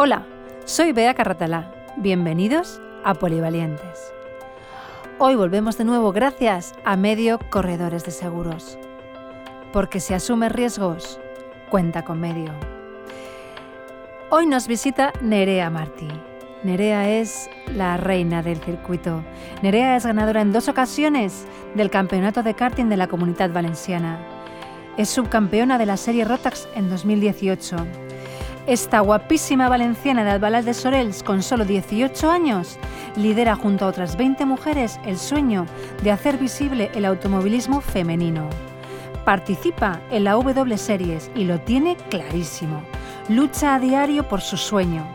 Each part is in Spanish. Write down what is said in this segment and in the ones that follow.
Hola, soy Bea Carratalá. Bienvenidos a Polivalientes. Hoy volvemos de nuevo gracias a Medio Corredores de Seguros. Porque si asume riesgos, cuenta con Medio. Hoy nos visita Nerea Martí. Nerea es la reina del circuito. Nerea es ganadora en dos ocasiones del campeonato de karting de la Comunidad Valenciana. Es subcampeona de la serie Rotax en 2018 esta guapísima valenciana de Albalás de Sorels, con solo 18 años, lidera junto a otras 20 mujeres el sueño de hacer visible el automovilismo femenino. Participa en la W Series y lo tiene clarísimo. Lucha a diario por su sueño,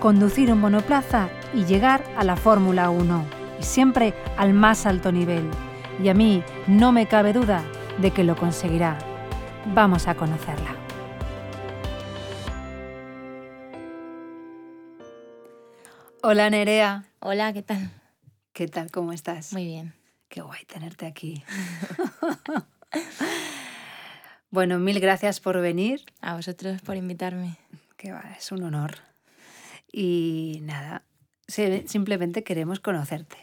conducir un monoplaza y llegar a la Fórmula 1, y siempre al más alto nivel. Y a mí no me cabe duda de que lo conseguirá. Vamos a conocerla. Hola Nerea. Hola, ¿qué tal? ¿Qué tal? ¿Cómo estás? Muy bien. Qué guay tenerte aquí. bueno, mil gracias por venir. A vosotros por invitarme. Que va, es un honor. Y nada, simplemente queremos conocerte.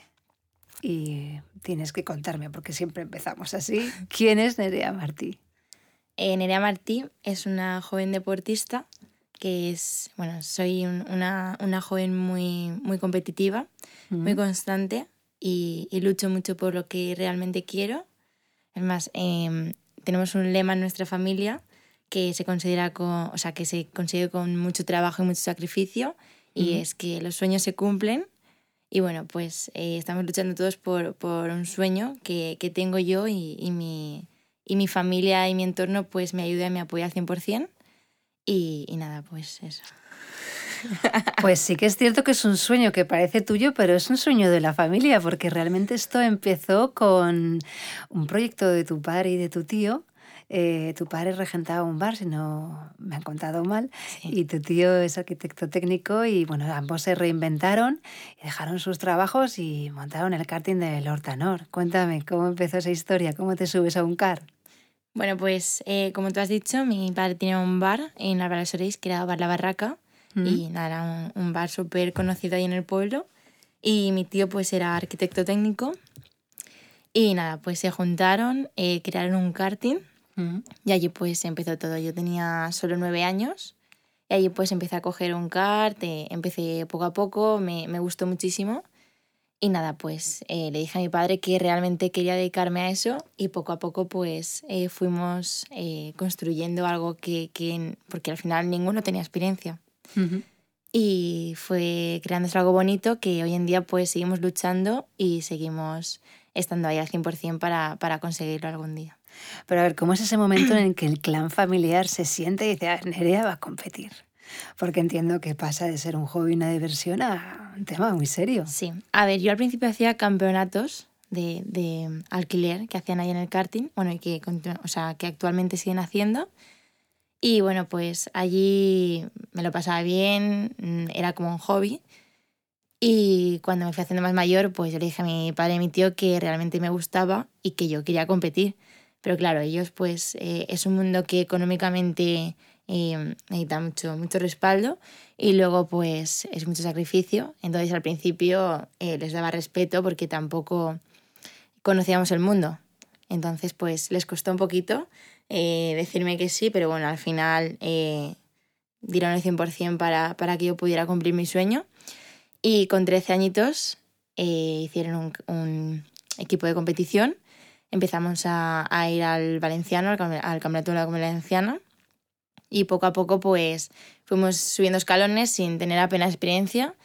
Y tienes que contarme, porque siempre empezamos así. ¿Quién es Nerea Martí? Eh, Nerea Martí es una joven deportista que es, bueno, soy una, una, joven muy, muy competitiva, muy constante y, y, lucho mucho por lo que realmente quiero. Es más, em, tenemos un lema en nuestra familia que se considera con, o sea, que se consigue con mucho trabajo y mucho sacrificio y es que los sueños se cumplen y bueno, pues eh, estamos luchando todos por, por un sueño que, que tengo yo y, y, mi, y mi familia y mi entorno pues me ayuda y me apoya al 100%. Y, nada, pues eso. Pues sí que es cierto que es un sueño que parece tuyo, pero es un sueño de la familia, porque realmente esto empezó con un proyecto de tu padre y de tu tío. Eh, tu padre regentaba un bar, si no me han contado mal, y tu tío es arquitecto técnico y bueno, ambos se reinventaron y dejaron sus trabajos y montaron el karting del Hortanor. Cuéntame, ¿cómo empezó esa historia? ¿Cómo te subes a un car? Bueno, pues eh, como tú has dicho, mi padre tenía un bar en Álvaro Sorís que era Bar La Barraca mm. y nada, era un, bar súper conocido ahí en el pueblo y mi tío pues era arquitecto técnico y nada, pues se juntaron, eh, crearon un karting mm. y allí pues empezó todo. Yo tenía solo nueve años y allí pues empecé a coger un kart, eh, empecé poco a poco, me, me gustó muchísimo y nada, pues eh, le dije a mi padre que realmente quería dedicarme a eso y poco a poco pues eh, fuimos eh, construyendo algo que, que, porque al final ninguno tenía experiencia. Y fue creándose algo bonito que hoy en día pues seguimos luchando y seguimos estando ahí al 100% para, para conseguirlo algún día. Pero a ver, ¿cómo es ese momento en el que el clan familiar se siente y dice, ah, Nerea va a competir? Porque entiendo que pasa de ser un hobby, una diversión, a un tema muy serio. Sí. A ver, yo al principio hacía campeonatos de, de alquiler que hacían ahí en el karting, bueno, y que, o sea, que actualmente siguen haciendo. Y bueno, pues allí me lo pasaba bien, mm, era como un hobby. Y cuando me fui haciendo más mayor, pues yo le dije a mi padre y a mi tío que realmente me gustaba y que yo quería competir. Pero claro, ellos pues eh, es un mundo que económicamente y necesita mucho, mucho respaldo y luego pues es mucho sacrificio. Entonces al principio eh, les daba respeto porque tampoco conocíamos el mundo. Entonces pues les costó un poquito eh, decirme que sí, pero bueno, al final eh, dieron el 100% para, para que yo pudiera cumplir mi sueño. Y con 13 añitos hicieron un, un, equipo de competición. Empezamos a, a ir al Valenciano, al, al Campeonato de la Valenciana y poco a poco pues fuimos subiendo escalones sin tener apenas experiencia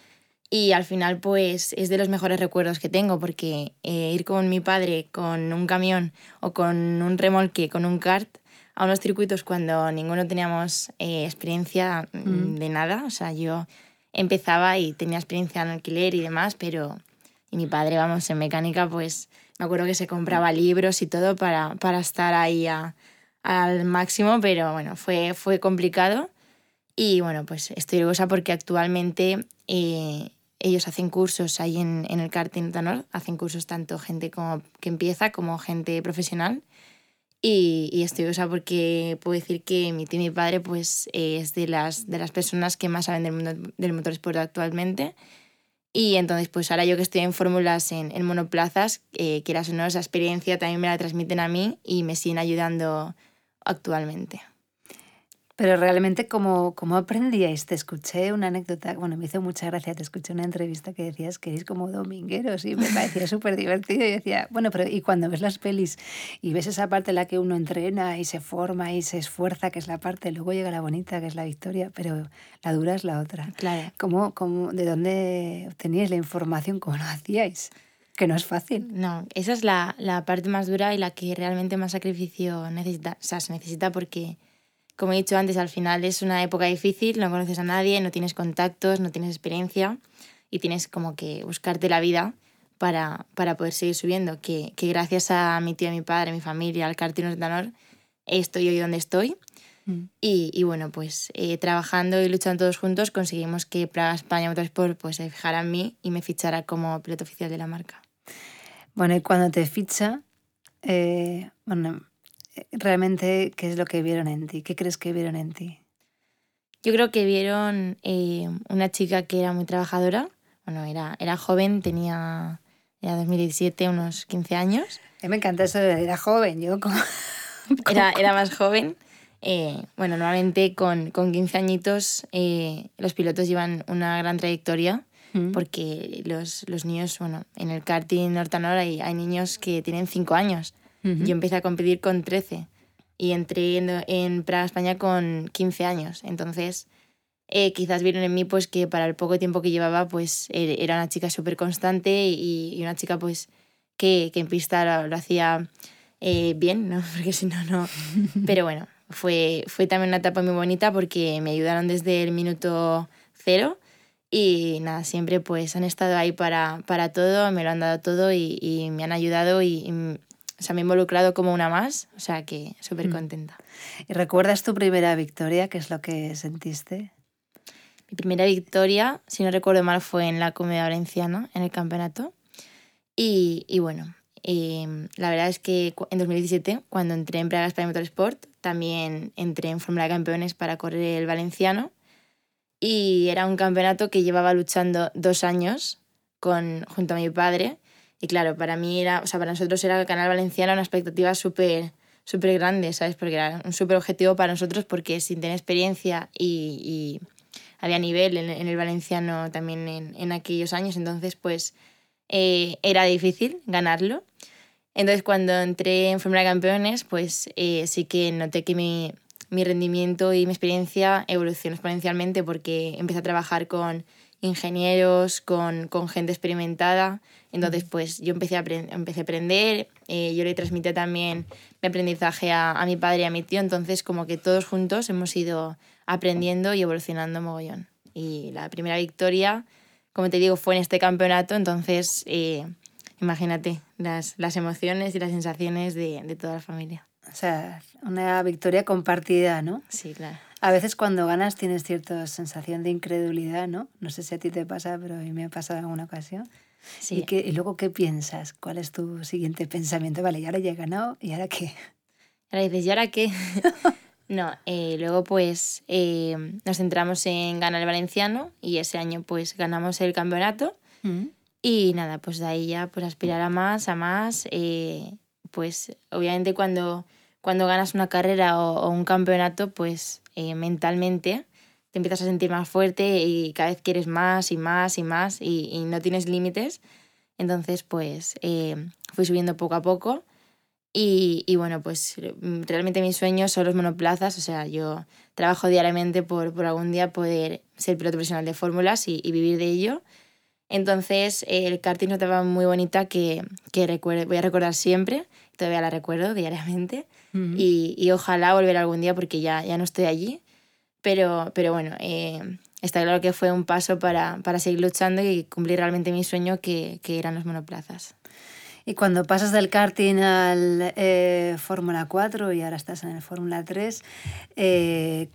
y al final pues es de los mejores recuerdos que tengo porque eh, ir con mi padre con un camión o con un remolque, con un kart a unos circuitos cuando ninguno teníamos eh, experiencia mm. de nada, o sea, yo empezaba y tenía experiencia en alquiler y demás, pero y mi padre, vamos, en mecánica pues me acuerdo que se compraba libros y todo para, para estar ahí a, al máximo, pero bueno, fue, fue complicado. Y bueno, pues estoy orgullosa porque actualmente eh, ellos hacen cursos ahí en, en el karting Tanor, hacen cursos tanto gente como que empieza como gente profesional. Y, estoy orgullosa porque puedo decir que mi tío y mi padre pues, es de las, de las personas que más saben del mundo del motorsport actualmente. Y entonces, pues ahora yo que estoy en fórmulas en, en monoplazas, eh, quieras o no, esa experiencia también me la transmiten a mí y me siguen ayudando actualmente. Pero realmente, ¿cómo, ¿cómo aprendíais? Te escuché una anécdota, bueno, me hizo mucha gracia, te escuché una entrevista que decías que eres como domingueros y me parecía súper divertido y decía, bueno, pero y cuando ves las pelis y ves esa parte en la que uno entrena y se forma y se esfuerza, que es la parte, luego llega la bonita, que es la victoria, pero la dura es la otra. Claro. ¿Cómo, cómo, ¿De dónde obteníais la información? ¿Cómo lo hacíais? Que no es fácil. No, esa es la, la parte más dura y la que realmente más sacrificio necesita, o sea, se necesita porque como he dicho antes, al final es una época difícil, no conoces a nadie, no tienes contactos, no tienes experiencia y tienes como que buscarte la vida para, para poder seguir subiendo. Que, que, gracias a mi tío, a mi padre, a mi familia, al Cartino Tanor, estoy hoy donde estoy. Mm. Y, y, bueno, pues eh, trabajando y luchando todos juntos conseguimos que Praga España Motorsport pues, se fijara en mí y me fichara como piloto oficial de la marca. Bueno, y cuando te ficha, eh, bueno, realmente qué es lo que vieron en ti? ¿Qué crees que vieron en ti? Yo creo que vieron eh, una chica que era muy trabajadora. Bueno, era, era joven, tenía era 2017, unos 15 años. me encanta eso de era joven, yo como... Era, era más joven. Eh, bueno, normalmente con, con 15 añitos eh, los pilotos llevan una gran trayectoria mm. porque los, los, niños, bueno, en el karting Nortanor hay, hay niños que tienen 5 años. Yo empecé a competir con 13 y entré en, Praga, España con 15 años. Entonces, eh, quizás vieron en mí pues que para el poco tiempo que llevaba, pues er, era una chica súper constante y, una chica pues que, que en pista lo, hacía eh, bien, ¿no? Porque si no, no. Pero bueno, fue, fue también una etapa muy bonita porque me ayudaron desde el minuto cero y nada, siempre pues han estado ahí para, para todo, me lo han dado todo y, y me han ayudado y, o sea, me he involucrado como una más, o sea que súper mm. contenta. ¿Y recuerdas tu primera victoria? ¿Qué es lo que sentiste? Mi primera victoria, si no recuerdo mal, fue en la Comedia Valenciana, en el campeonato. Y, y bueno, em, la verdad es que en 2017, cuando entré en Praga España Motorsport, también entré en Fórmula de Campeones para correr el valenciano. Y era un campeonato que llevaba luchando dos años con, junto a mi padre y claro, para mí era, o sea, para nosotros era el Canal Valenciano una expectativa súper súper grande, ¿sabes? Porque era un súper objetivo para nosotros porque sin tener experiencia y, y había nivel en, en, el valenciano también en, en aquellos años, entonces pues eh, era difícil ganarlo. Entonces cuando entré en Fórmula Campeones, pues eh, sí que noté que mi, mi rendimiento y mi experiencia evolucionó exponencialmente porque empecé a trabajar con ingenieros, con, con gente experimentada. Entonces, pues yo empecé a, empecé a aprender, eh, yo le transmití también mi aprendizaje a, a, mi padre y a mi tío, entonces como que todos juntos hemos ido aprendiendo y evolucionando mogollón. Y la primera victoria, como te digo, fue en este campeonato, entonces eh, imagínate las, las emociones y las sensaciones de, de toda la familia. O sea, una victoria compartida, ¿no? Sí, claro. A veces cuando ganas tienes cierta sensación de incredulidad, ¿no? No sé si a ti te pasa, pero a mí me ha pasado en alguna ocasión. Sí. ¿Y, y luego qué piensas? ¿Cuál es tu siguiente pensamiento? Vale, y ahora ya he ganado, ¿y ahora qué? Ahora dices, ¿y ahora qué? no, eh, luego pues eh, nos centramos en ganar el valenciano y ese año pues ganamos el campeonato. Mm. Y nada, pues de ahí ya pues aspirar a más, a más. Eh, pues obviamente cuando, cuando ganas una carrera o, o un campeonato, pues eh, mentalmente te empiezas a sentir más fuerte y cada vez quieres más y más y más y, no tienes límites. Entonces, pues eh, fui subiendo poco a poco y, y, bueno, pues realmente mis sueños son los monoplazas, o sea, yo trabajo diariamente por, por algún día poder ser piloto profesional de fórmulas y, y, vivir de ello. Entonces, el karting es una etapa muy bonita que, que voy a recordar siempre, todavía la recuerdo diariamente y, y, ojalá volver algún día porque ya, ya no estoy allí. Pero, pero bueno, eh, está claro que fue un paso para, para, seguir luchando y cumplir realmente mi sueño que, que eran los monoplazas. Y cuando pasas del karting al eh, Fórmula 4 y ahora estás en el Fórmula 3, eh,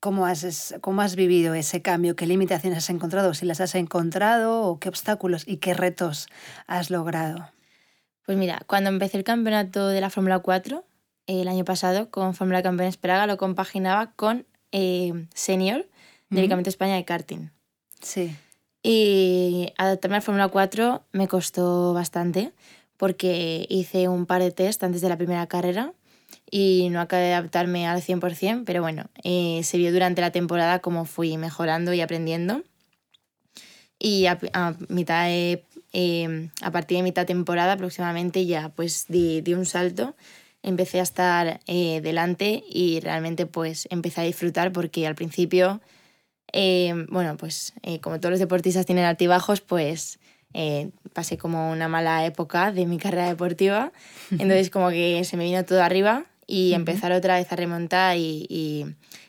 ¿cómo, has, ¿cómo has vivido ese cambio? ¿Qué limitaciones has encontrado? ¿Si las has encontrado o qué obstáculos y qué retos has logrado? Pues mira, cuando empecé el campeonato de la Fórmula 4, el año pasado con Fórmula Campeones Praga, lo compaginaba con eh, Senior del Campeonato España de karting. Sí. Y adaptarme a Fórmula 4 me costó bastante porque hice un par de test antes de la primera carrera y no acabé de adaptarme al 100%, pero bueno, eh, se vio durante la temporada cómo fui mejorando y aprendiendo. Y a, mitad em, a partir de mitad temporada aproximadamente ya pues di, di un salto, empecé a estar eh, delante y realmente pues empecé a disfrutar porque al principio, em, bueno, pues eh, como todos los deportistas tienen altibajos, pues pasé como una mala época de mi carrera deportiva, entonces como que se me vino todo arriba y empezar otra vez a remontar y, y,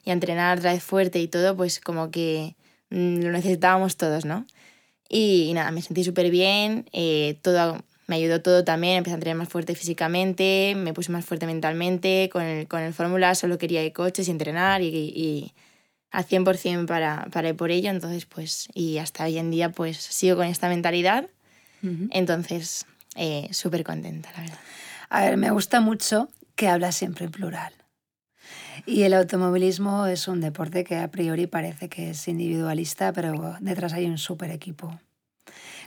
a entrenar otra vez fuerte y todo, pues como que mm, lo necesitábamos todos, ¿no? Y, nada, me sentí súper bien, eh, todo, me ayudó todo también, empecé a entrenar más fuerte físicamente, me puse más fuerte mentalmente, con el, con el fórmula solo quería ir coches y entrenar y, y al 100% para, para ir por ello, entonces pues, y hasta hoy en día pues sigo con esta mentalidad, entonces eh, súper contenta, la verdad. A ver, me gusta mucho que habla siempre en plural. Y el automovilismo es un deporte que a priori parece que es individualista, pero detrás hay un super equipo.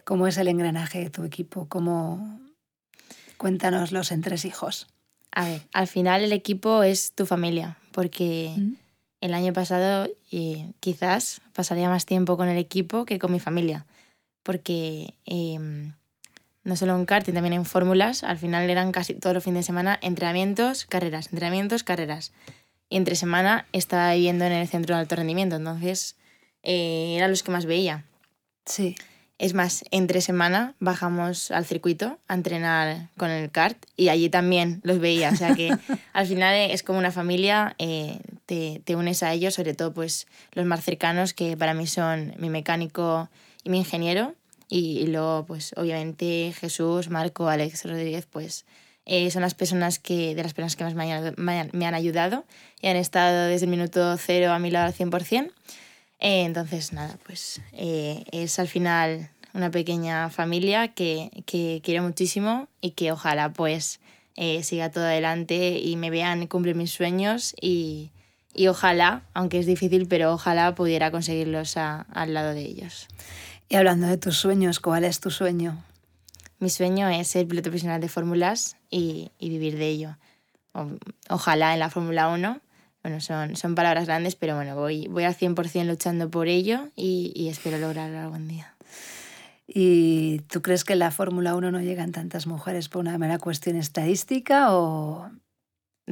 ¿Cómo es el engranaje de tu equipo? ¿Cómo... Cuéntanos los entresijos. A ver, al final el equipo es tu familia, porque mm. el año pasado eh, quizás pasaría más tiempo con el equipo que con mi familia, porque em, no solo en karting, también en fórmulas, al final eran casi todos los fines de semana entrenamientos, carreras, entrenamientos, carreras. Y entre semana estaba viviendo en el centro de alto rendimiento, entonces eh, eran los que más veía. Sí. Es más, entre semana bajamos al circuito a entrenar con el kart y allí también los veía. O sea que al final es como una familia, eh, te, te, unes a ellos, sobre todo pues los más cercanos, que para mí son mi mecánico y mi ingeniero. Y, luego, pues obviamente Jesús, Marco, Alex Rodríguez, pues eh, son las personas que, de las personas que más me han, ayudado y han estado desde el minuto cero a mi lado al 100%. Eh, entonces, nada, pues eh, es al final una pequeña familia que, que, quiero muchísimo y que ojalá pues siga todo adelante y me vean cumplir mis sueños y, y ojalá, aunque es difícil, pero ojalá pudiera conseguirlos al lado de ellos. Y hablando de tus sueños, ¿cuál es tu sueño? Mi sueño es ser piloto profesional de fórmulas y, vivir de ello. ojalá en la Fórmula 1. Bueno, son, son palabras grandes, pero bueno, voy, voy al 100% luchando por ello y, y espero lograrlo algún día. ¿Y tú crees que en la Fórmula 1 no llegan tantas mujeres por una mera cuestión estadística o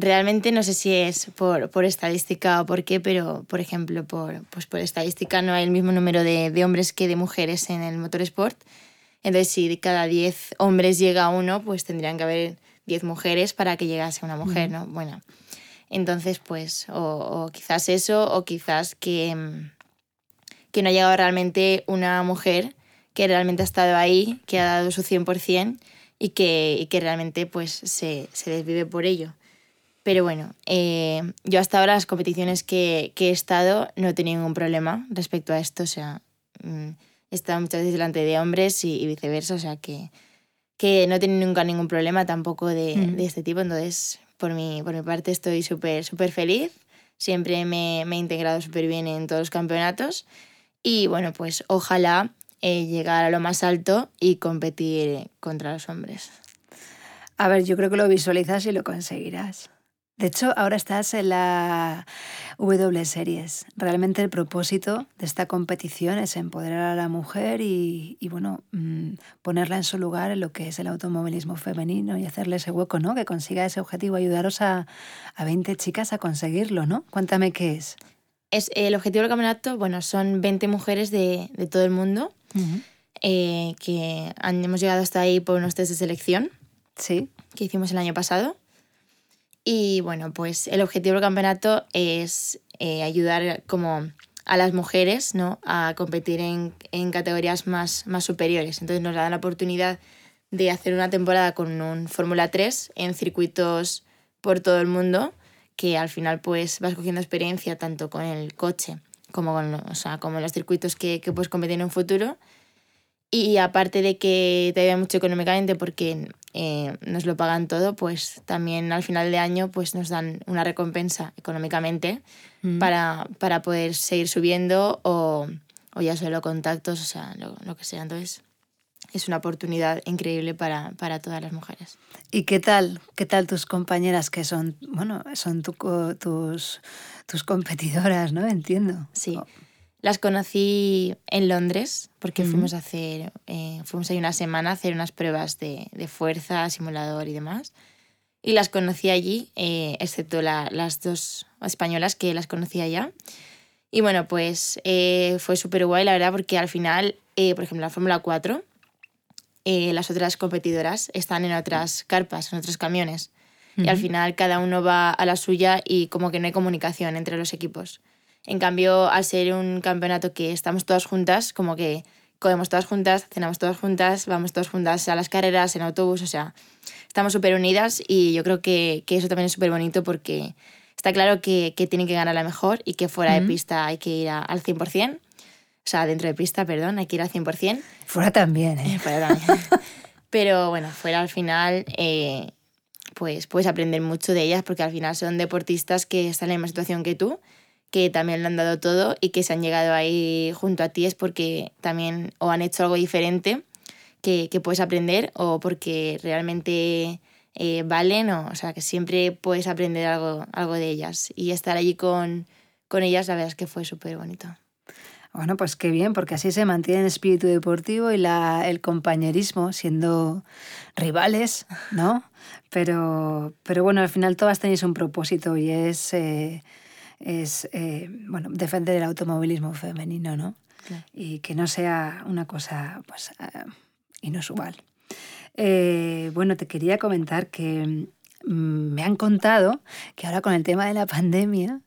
Realmente no sé si es por, por, estadística o por qué, pero por ejemplo, por, pues por estadística no hay el mismo número de, de hombres que de mujeres en el motorsport. Entonces, si de cada 10 hombres llega uno, pues tendrían que haber 10 mujeres para que llegase una mujer, ¿no? Bueno, entonces, pues, o, o, quizás eso, o quizás que, que no ha llegado realmente una mujer que realmente ha estado ahí, que ha dado su 100% y que, y que realmente pues, se, se desvive por ello. Pero bueno, eh, yo hasta ahora las competiciones que, que, he estado no he tenido ningún problema respecto a esto. O sea, mm, he estado muchas veces delante de hombres y, viceversa. O sea, que, que no he tenido nunca ningún problema tampoco de, mm. de este tipo. Entonces, por mi, por mi parte, estoy súper súper feliz. Siempre me, me he integrado súper bien en todos los campeonatos. Y bueno, pues ojalá eh, llegar a lo más alto y competir contra los hombres. A ver, yo creo que lo visualizas y lo conseguirás. De hecho, ahora estás en la W Series. Realmente el propósito de esta competición es empoderar a la mujer y, bueno, mm, ponerla en su lugar en lo que es el automovilismo femenino y hacerle ese hueco, ¿no? Que consiga ese objetivo, ayudaros a, a 20 chicas a conseguirlo, ¿no? Cuéntame qué es. Es el objetivo del campeonato, bueno, son 20 mujeres de, de todo el mundo eh, que han, hemos llegado hasta ahí por unos test de selección. Sí. Que hicimos el año pasado. Y bueno, pues el objetivo del campeonato es eh, ayudar como a las mujeres ¿no? a competir en, en, categorías más, más superiores. Entonces nos da la oportunidad de hacer una temporada con un Fórmula 3 en circuitos por todo el mundo, que al final pues vas cogiendo experiencia tanto con el coche como con o sea, como los circuitos que, que puedes competir en un futuro. Y aparte de que te ayuda mucho económicamente porque eh, nos lo pagan todo, pues también al final de año pues nos dan una recompensa económicamente Mm. para, para poder seguir subiendo o, o ya solo contactos, o sea, lo, lo que sea. Entonces es una oportunidad increíble para, para todas las mujeres. ¿Y qué tal? ¿Qué tal tus compañeras que son, bueno, son tu tus, tus competidoras, ¿no? Entiendo. Sí. Oh, Las conocí en Londres porque fuimos a hacer, eh, fuimos ahí una semana a hacer unas pruebas de, de fuerza, simulador y demás. Y las conocí allí, eh, excepto la- las dos españolas que las conocía ya. Y bueno, pues eh, fue súper guay, la verdad, porque al final, por ejemplo, la Fórmula 4, eh, las otras competidoras están en otras carpas, en otros camiones. Y al final cada uno va a la suya y como que no hay comunicación entre los equipos. En cambio, al ser un campeonato que estamos todas juntas, como que comemos todas juntas, cenamos todas juntas, vamos todas juntas a las carreras, en autobús, o sea, estamos súper unidas y yo creo que, que eso también es súper bonito porque está claro que, que tienen que ganar la mejor y que fuera de Ujú. pista hay que ir a- al 100%, o sea, dentro de pista, perdón, hay que ir al 100%. Fuera también, ¿eh? Fuera también. Pero bueno, fuera al final, eh, pues puedes aprender mucho de ellas porque al final son deportistas que están en la misma situación que tú, que también lo han dado todo y que se han llegado ahí junto a ti es porque también o han hecho algo diferente que, que puedes aprender o porque realmente eh, valen, o, o sea, que siempre puedes aprender algo, algo de ellas. Y estar allí con, con ellas, la verdad es que fue súper bonito. Bueno, pues qué bien, porque así se mantiene el espíritu deportivo y la, el compañerismo, siendo rivales, ¿no? Pero, pero bueno, al final todas tenéis un propósito y es, eh, es eh, bueno, defender el automovilismo femenino, ¿no? Claro. Y que no sea una cosa pues, eh, inusual. Eh, bueno, te quería comentar que mm, me han contado que ahora con el tema de la pandemia,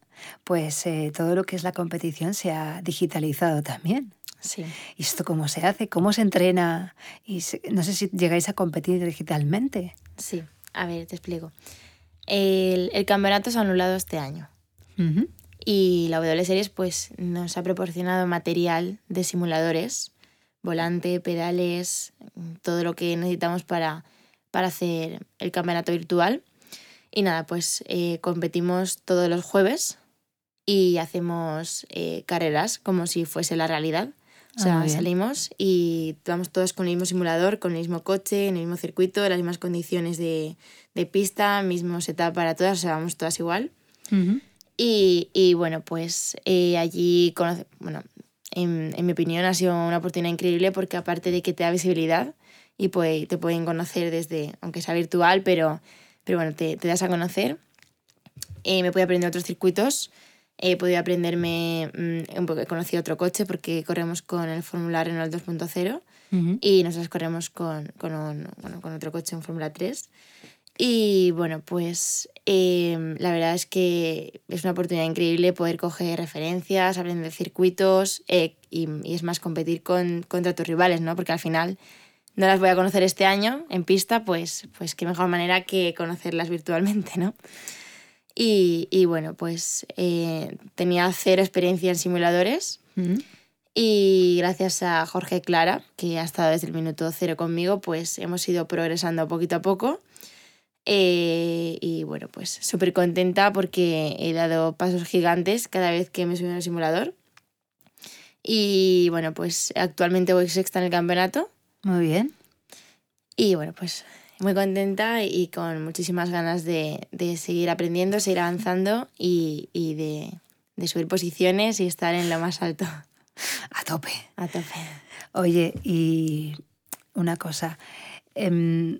pues eh, todo lo que es la competición se ha digitalizado también. Sí. ¿Y esto cómo se hace? ¿Cómo se entrena? Y se- no sé si llegáis a competir digitalmente. Sí, a ver, te explico. El, el campeonato se ha anulado este año Ujú. y la W Series pues, nos ha proporcionado material de simuladores, volante, pedales, todo lo que necesitamos para, para hacer el campeonato virtual. Y nada, pues eh, competimos todos los jueves y hacemos eh, carreras como si fuese la realidad. O Ah, sea, bien. salimos y vamos todos con el mismo simulador, con el mismo coche, en el mismo circuito, las mismas condiciones de, de pista, mismo setup para todas, o sea, vamos todas igual. Ujú. Y, y bueno, pues eh, allí, conoce- bueno, en, en mi opinión ha sido una oportunidad increíble porque aparte de que te da visibilidad y puede- te pueden conocer desde, aunque sea virtual, pero, pero bueno, te, te das a conocer. Eh, me pude aprender otros circuitos, he podido aprenderme, mm, un poco, he conocido otro coche porque corremos con el Fórmula Renault 2.0 Ujú. y nosotros corremos con, con, un- bueno, con otro coche en Fórmula 3. Y bueno, pues eh, la verdad es que es una oportunidad increíble poder coger referencias, aprender circuitos eh, y, y es más competir con, contra tus rivales, ¿no? Porque al final no las voy a conocer este año en pista, pues, pues qué mejor manera que conocerlas virtualmente, ¿no? Y, y bueno, pues eh, tenía cero experiencia en simuladores. Ujú. Y gracias a Jorge Clara, que ha estado desde el minuto cero conmigo, pues hemos ido progresando poquito a poco. Eh, y bueno, pues súper contenta porque he dado pasos gigantes cada vez que me he subido al simulador. Y bueno, pues actualmente voy sexta en el campeonato. Muy bien. Y bueno, pues muy contenta y con muchísimas ganas de, de seguir aprendiendo, seguir avanzando y, y de, de subir posiciones y estar en lo más alto. A tope. A tope. Oye, y una cosa. em,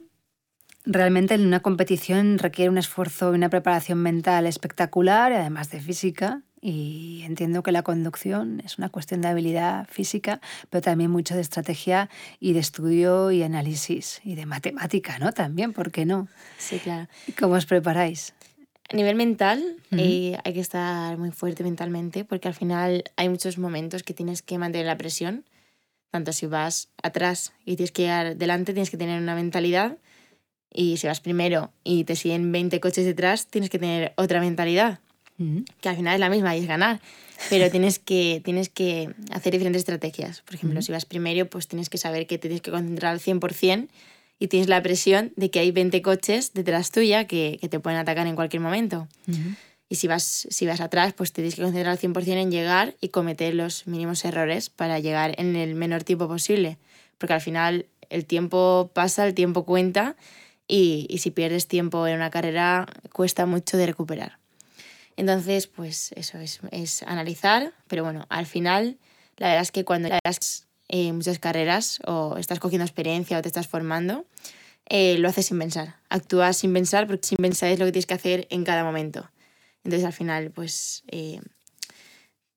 realmente en una competición requiere un esfuerzo y una preparación mental espectacular, además de física. Y entiendo que la conducción es una cuestión de habilidad física, pero también mucho de estrategia y de estudio y análisis y de matemática, ¿no? También, ¿por qué no? Sí, claro. ¿Y ¿Cómo os preparáis? A nivel mental, eh, hay que estar muy fuerte mentalmente porque al final hay muchos momentos que tienes que mantener la presión. Tanto si vas atrás y tienes que ir delante, tienes que tener una mentalidad. Y si vas primero y te siguen 20 coches detrás, tienes que tener otra mentalidad, que al final es la misma y es ganar. Pero tienes que, tienes que hacer diferentes estrategias. Por ejemplo, si vas primero, pues tienes que saber que te tienes que concentrar al 100% y y tienes la presión de que hay 20 coches detrás tuya que, que te pueden atacar en cualquier momento. Y si vas, si vas atrás, pues te tienes que concentrar al 100% en llegar y cometer los mínimos errores para llegar en el menor tiempo posible. Porque al final el tiempo pasa, el tiempo cuenta y, si pierdes tiempo en una carrera cuesta mucho de recuperar. Entonces, pues eso es, es analizar, pero bueno, al final la verdad es que cuando das eh, muchas carreras o estás cogiendo experiencia o te estás formando, eh, lo haces sin pensar. Actúas sin pensar porque sin pensar es lo que tienes que hacer en cada momento. Entonces al final, pues eh,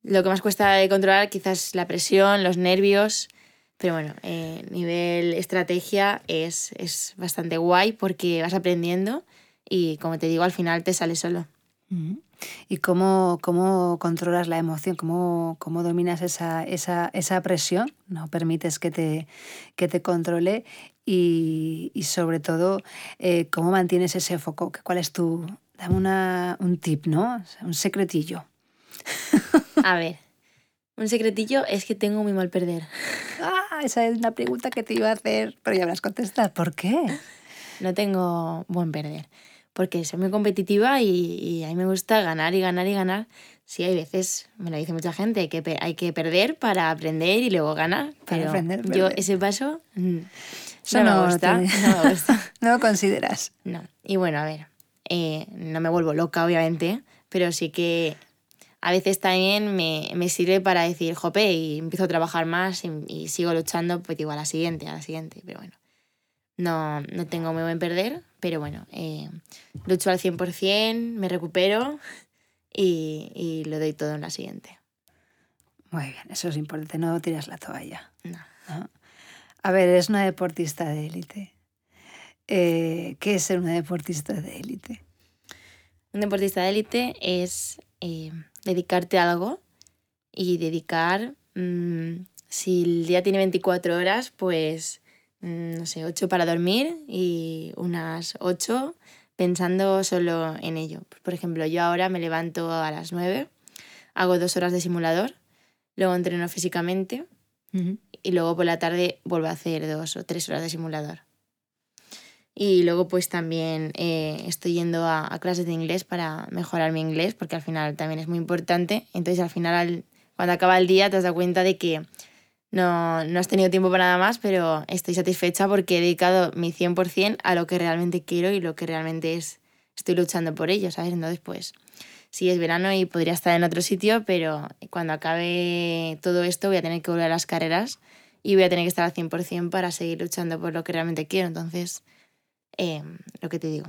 lo que más cuesta controlar quizás la presión, los nervios, pero bueno, eh, nivel estrategia es, es bastante guay porque vas aprendiendo y como te digo, al final te sale solo. ¿Y cómo, cómo controlas la emoción? ¿Cómo, cómo dominas esa, esa, esa, presión? ¿No permites que te, que te controle? Y, y sobre todo, eh, ¿cómo mantienes ese foco? ¿Cuál es tu, Dame una, un tip, ¿no? Un secretillo. A ver, un secretillo es que tengo muy mal perder. Ah, esa es una pregunta que te iba a hacer, pero ya me has contestado. ¿Por qué? No tengo buen perder. Porque soy muy competitiva y, y, a mí me gusta ganar y ganar y ganar. Sí, hay veces, me lo dice mucha gente, que hay que perder para aprender y luego ganar. Pero aprender, yo ese paso mm, no, no, me gusta, no me gusta. no lo consideras. No. Y bueno, a ver, eh, no me vuelvo loca, obviamente, pero sí que a veces también me, me sirve para decir, jope, y empiezo a trabajar más y, sigo luchando, pues digo, a la siguiente, a la siguiente, pero bueno. No, no tengo muy buen perder, pero bueno, eh, lucho al 100%, me recupero y, y lo doy todo en la siguiente. Muy bien, eso es importante, no tiras la toalla. No. ¿No? A ver, eres una deportista de élite. Eh, ¿Qué es ser una deportista de élite? Un deportista de élite es eh, dedicarte a algo y dedicar, mmm, si el día tiene 24 horas, pues, mmm, no sé, 8 para dormir y unas 8 pensando solo en ello. Por ejemplo, yo ahora me levanto a las 9, hago dos horas de simulador, luego entreno físicamente uh -huh. y luego por la tarde vuelvo a hacer dos o tres horas de simulador. Y luego pues también eh, estoy yendo a, a, clases de inglés para mejorar mi inglés, porque al final también es muy importante. Entonces al final, al, cuando acaba el día, te has dado cuenta de que no, no has tenido tiempo para nada más, pero estoy satisfecha porque he dedicado mi 100% a lo que realmente quiero y lo que realmente es, estoy luchando por ello, ¿sabes? Entonces pues sí es verano y podría estar en otro sitio, pero cuando acabe todo esto voy a tener que volver a las carreras y voy a tener que estar al 100% para seguir luchando por lo que realmente quiero. Entonces eh, lo que te digo,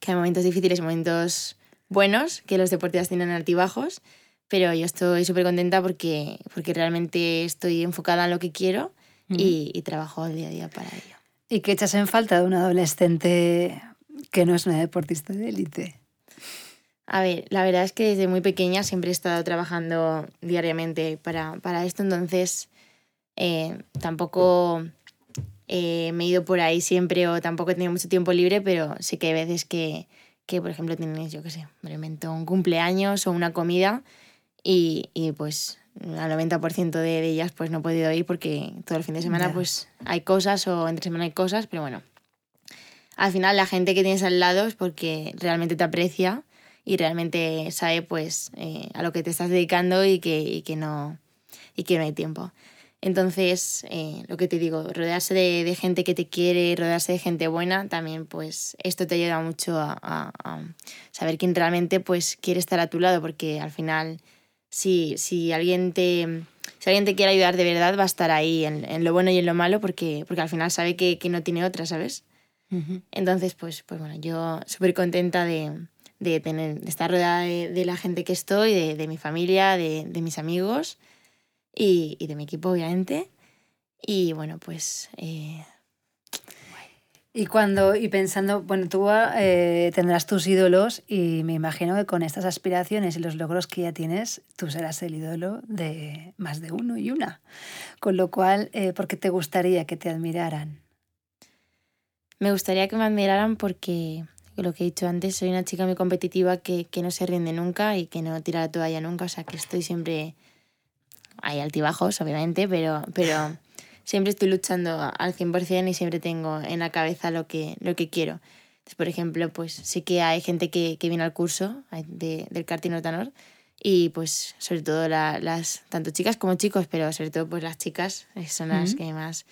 que hay momentos difíciles, momentos buenos, que los deportistas tienen altibajos, pero yo estoy súper contenta porque, porque realmente estoy enfocada en lo que quiero y, y trabajo día a día para ello. ¿Y qué echas en falta de un adolescente que no es una deportista de élite? A ver, la verdad es que desde muy pequeña siempre he estado trabajando diariamente para, para esto, entonces eh, tampoco eh, me he ido por ahí siempre o tampoco he tenido mucho tiempo libre, pero sí que hay veces que, que por ejemplo, tienes, yo qué sé, un cumpleaños o una comida y, y pues al 90% de, de, ellas pues no he podido ir porque todo el fin de semana yeah. pues hay cosas o entre semana hay cosas, pero bueno, al final la gente que tienes al lado es porque realmente te aprecia y realmente sabe pues eh, a lo que te estás dedicando y que, y que, no, y que no hay tiempo. Entonces, eh, lo que te digo, rodearse de, de, gente que te quiere, rodearse de gente buena, también pues esto te ayuda mucho a, a, a, saber quién realmente pues quiere estar a tu lado, porque al final si, si, alguien, te, si alguien te quiere ayudar de verdad va a estar ahí en, en lo bueno y en lo malo, porque, porque al final sabe que, que no tiene otra, ¿sabes? Uh -huh. Entonces, pues, pues bueno, yo súper contenta de, de, tener, de estar rodeada de, de, la gente que estoy, de, de mi familia, de, de mis amigos y, y de mi equipo, obviamente. Y bueno, pues... Eh, y cuando, y pensando, bueno, tú eh, tendrás tus ídolos y me imagino que con estas aspiraciones y los logros que ya tienes, tú serás el ídolo de más de uno y una. Con lo cual, eh, ¿por qué te gustaría que te admiraran? Me gustaría que me admiraran porque, lo que he dicho antes, soy una chica muy competitiva que, que no se rinde nunca y que no tira la toalla nunca, o sea que estoy siempre hay altibajos, obviamente, pero, pero siempre estoy luchando al 100% y siempre tengo en la cabeza lo que, lo que quiero. Entonces, por ejemplo, pues sí que hay gente que, que viene al curso de, del karting Nortanor y pues sobre todo las, tanto chicas como chicos, pero sobre todo pues las chicas son las que más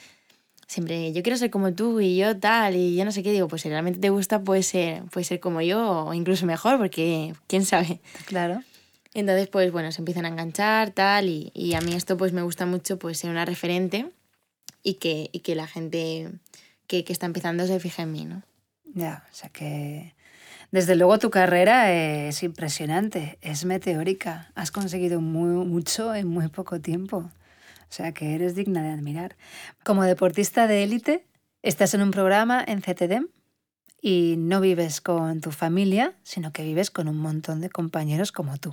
siempre yo quiero ser como tú y yo tal y yo no sé qué digo, pues si realmente te gusta puede ser, puede ser como yo o incluso mejor porque quién sabe. Claro. Entonces pues bueno, se empiezan a enganchar tal y, y a mí esto pues me gusta mucho pues ser una referente y que, y que la gente que, que está empezando se fije en mí, ¿no? Ya, o sea que desde luego tu carrera es impresionante, es meteórica, has conseguido muy, mucho en muy poco tiempo, o sea que eres digna de admirar. Como deportista de élite, estás en un programa en CTDM y no vives con tu familia, sino que vives con un montón de compañeros como tú.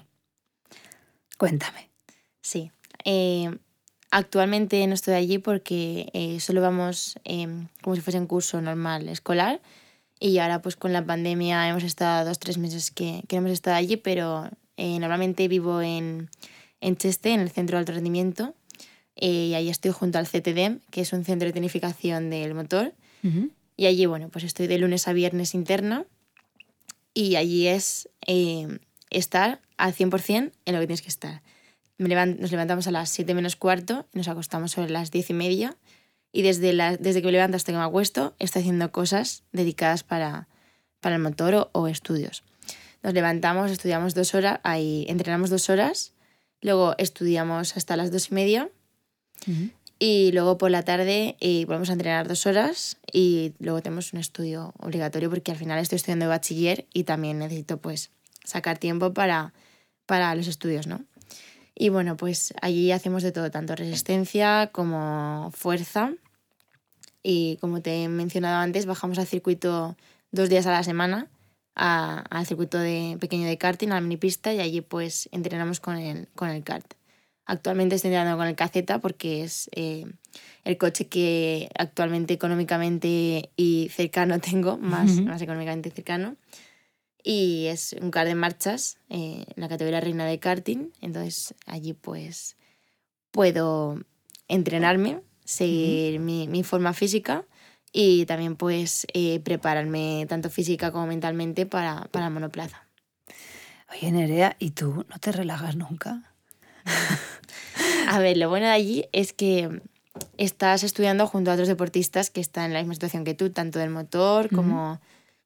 Cuéntame. Sí. Eh, Actualmente no estoy allí porque eh, solo vamos em, como si fuese un curso normal escolar y ahora pues con la pandemia hemos estado dos, tres meses que, que no hemos estado allí, pero eh, normalmente vivo en, en Cheste, en el Centro de Alto Rendimiento, y ahí estoy junto al CTDM, que es un centro de tecnificación del motor. Y allí, bueno, pues estoy de lunes a viernes interna y allí es estar al 100% en lo que tienes que estar nos levantamos a las 7 menos cuarto y nos acostamos sobre las 10 y media. Y desde, la, desde que me levanto hasta que me acuesto, estoy haciendo cosas dedicadas para, para el motor o, estudios. Nos levantamos, estudiamos dos horas, ahí entrenamos dos horas, luego estudiamos hasta las dos y media. Y luego por la tarde eh, volvemos a entrenar dos horas y luego tenemos un estudio obligatorio porque al final estoy estudiando de bachiller y también necesito pues sacar tiempo para, para los estudios, ¿no? Y bueno, pues allí hacemos de todo, tanto resistencia como fuerza. Y como te he mencionado antes, bajamos al circuito dos días a la semana, al circuito de, pequeño de karting, a la mini pista, y allí pues entrenamos con el, con el kart. Actualmente estoy entrenando con el Caceta porque es eh, el coche que actualmente económicamente y cercano tengo, más, más económicamente cercano y es un car de marchas en eh, la categoría reina de karting. Entonces allí pues puedo entrenarme, seguir mi, mi, forma física y también pues eh, prepararme tanto física como mentalmente para, para monoplaza. Oye Nerea, ¿y tú no te relajas nunca? A ver, lo bueno de allí es que estás estudiando junto a otros deportistas que están en la misma situación que tú, tanto del motor como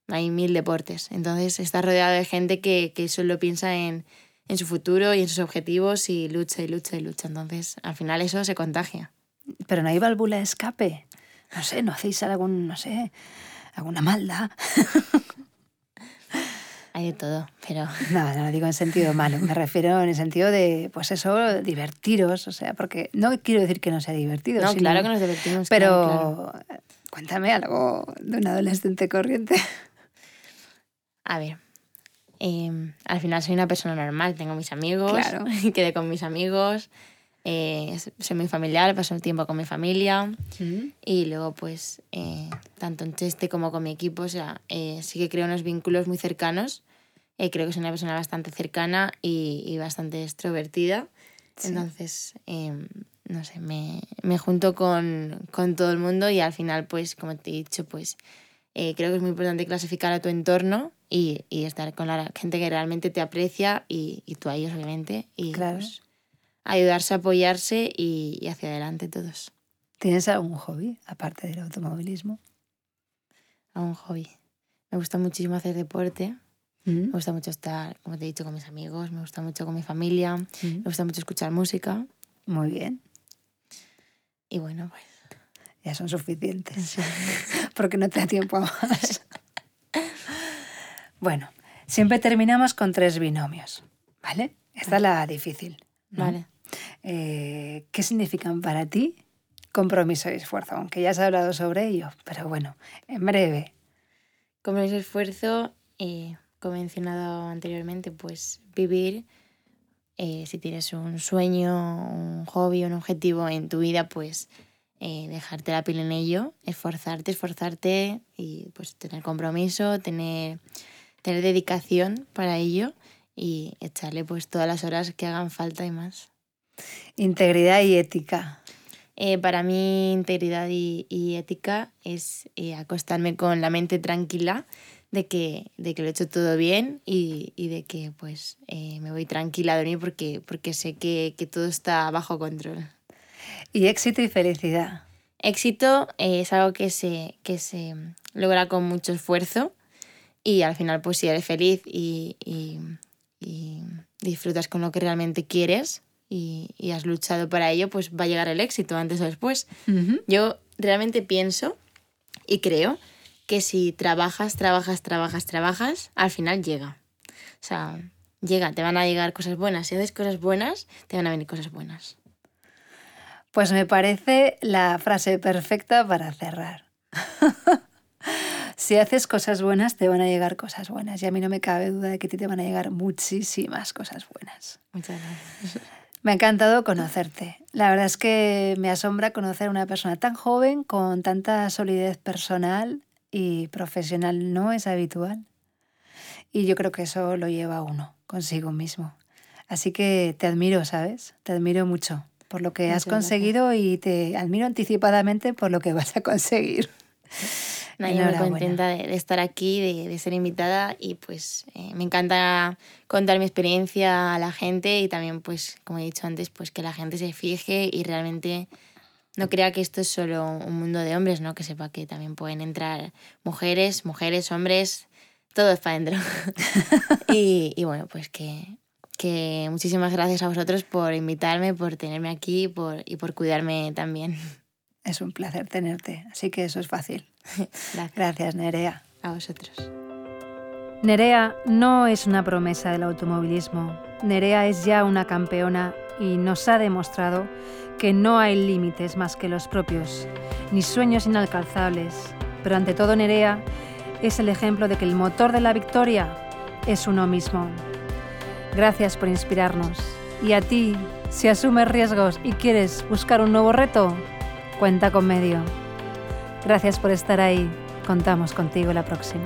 hay mil deportes. Entonces está rodeado de gente que, que solo piensa en, en, su futuro y en sus objetivos y lucha y lucha y lucha. Entonces al final eso se contagia. Pero no hay válvula de escape. No sé, no hacéis algún, no sé, alguna maldad. Hay de todo, pero... No, no lo digo en sentido malo, me refiero en el sentido de, pues eso, divertiros, o sea, porque no quiero decir que no sea divertido. No, claro que nos divertimos. Pero cuéntame algo de un adolescente corriente. A ver, em, al final soy una persona normal, tengo mis amigos, claro. quedé con mis amigos, eh, soy muy familiar, paso el tiempo con mi familia y luego pues eh, tanto en Cheste como con mi equipo, o sea, eh, sí que creo unos vínculos muy cercanos. creo que soy una persona bastante cercana y, bastante extrovertida. Entonces, em, no sé, me, me junto con, con, todo el mundo y al final, pues, como te he dicho, pues creo que es muy importante clasificar a tu entorno y, y, estar con la gente que realmente te aprecia y, y tú a ellos, obviamente. Y claro. Pues, ayudarse, apoyarse y, y, hacia adelante todos. ¿Tienes algún hobby aparte del automovilismo? Algún hobby. Me gusta muchísimo hacer deporte. Mm. Me gusta mucho estar, como te he dicho, con mis amigos. Me gusta mucho con mi familia. Mm. Me gusta mucho escuchar música. Muy bien. Y bueno, pues. Ya son suficientes. Porque no te da tiempo a más. Bueno, siempre terminamos con tres binomios, ¿vale? Esta es la difícil. Vale. Eh, ¿Qué significan para ti compromiso y esfuerzo? Aunque ya has hablado sobre ello, pero bueno, en breve. Compromiso y esfuerzo, eh, como he mencionado anteriormente, pues vivir. Eh, si tienes un sueño, un hobby, un objetivo en tu vida, pues dejarte la piel en ello, esforzarte, esforzarte y pues tener compromiso, tener tener dedicación para ello y echarle pues todas las horas que hagan falta y más. Integridad y ética. eh, para mí integridad y, ética es eh, acostarme con la mente tranquila de que, de que lo he hecho todo bien y, de que pues eh, me voy tranquila a dormir porque, porque sé que, todo está bajo control. Y éxito y felicidad. Éxito es algo que se, que se logra con mucho esfuerzo y al final pues si eres feliz y, disfrutas con lo que realmente quieres y, has luchado para ello, pues va a llegar el éxito antes o después. Yo realmente pienso y creo que si trabajas, trabajas, trabajas, trabajas, al final llega. O sea, llega, te van a llegar cosas buenas. Si haces cosas buenas, te van a venir cosas buenas. Pues me parece la frase perfecta para cerrar. si haces cosas buenas, te van a llegar cosas buenas. Y a mí no me cabe duda de que a ti te van a llegar muchísimas cosas buenas. Muchas gracias. Me ha encantado conocerte. La verdad es que me asombra conocer a una persona tan joven, con tanta solidez personal y profesional. No es habitual. Y yo creo que eso lo lleva uno consigo mismo. Así que te admiro, ¿sabes? Te admiro mucho por lo que has conseguido y te admiro anticipadamente por lo que vas a conseguir. Yo muy contenta de, estar aquí, de, ser invitada y pues eh, me encanta contar mi experiencia a la gente y también pues como he dicho antes pues que la gente se fije y realmente no crea que esto es solo un mundo de hombres, ¿no? Que sepa que también pueden entrar mujeres, mujeres, hombres, todos para adentro. y, y, bueno, pues que, que muchísimas gracias a vosotros por invitarme, por tenerme aquí por, y por cuidarme también. Es un placer tenerte, así que eso es fácil. Gracias. Nerea. A vosotros. Nerea no es una promesa del automovilismo. Nerea es ya una campeona y nos ha demostrado que no hay límites más que los propios, ni sueños inalcanzables. Pero ante todo Nerea es el ejemplo de que el motor de la victoria es uno mismo. Gracias por inspirarnos. Y a ti, si asumes riesgos y quieres buscar un nuevo reto, cuenta con medio. Gracias por estar ahí. Contamos contigo la próxima.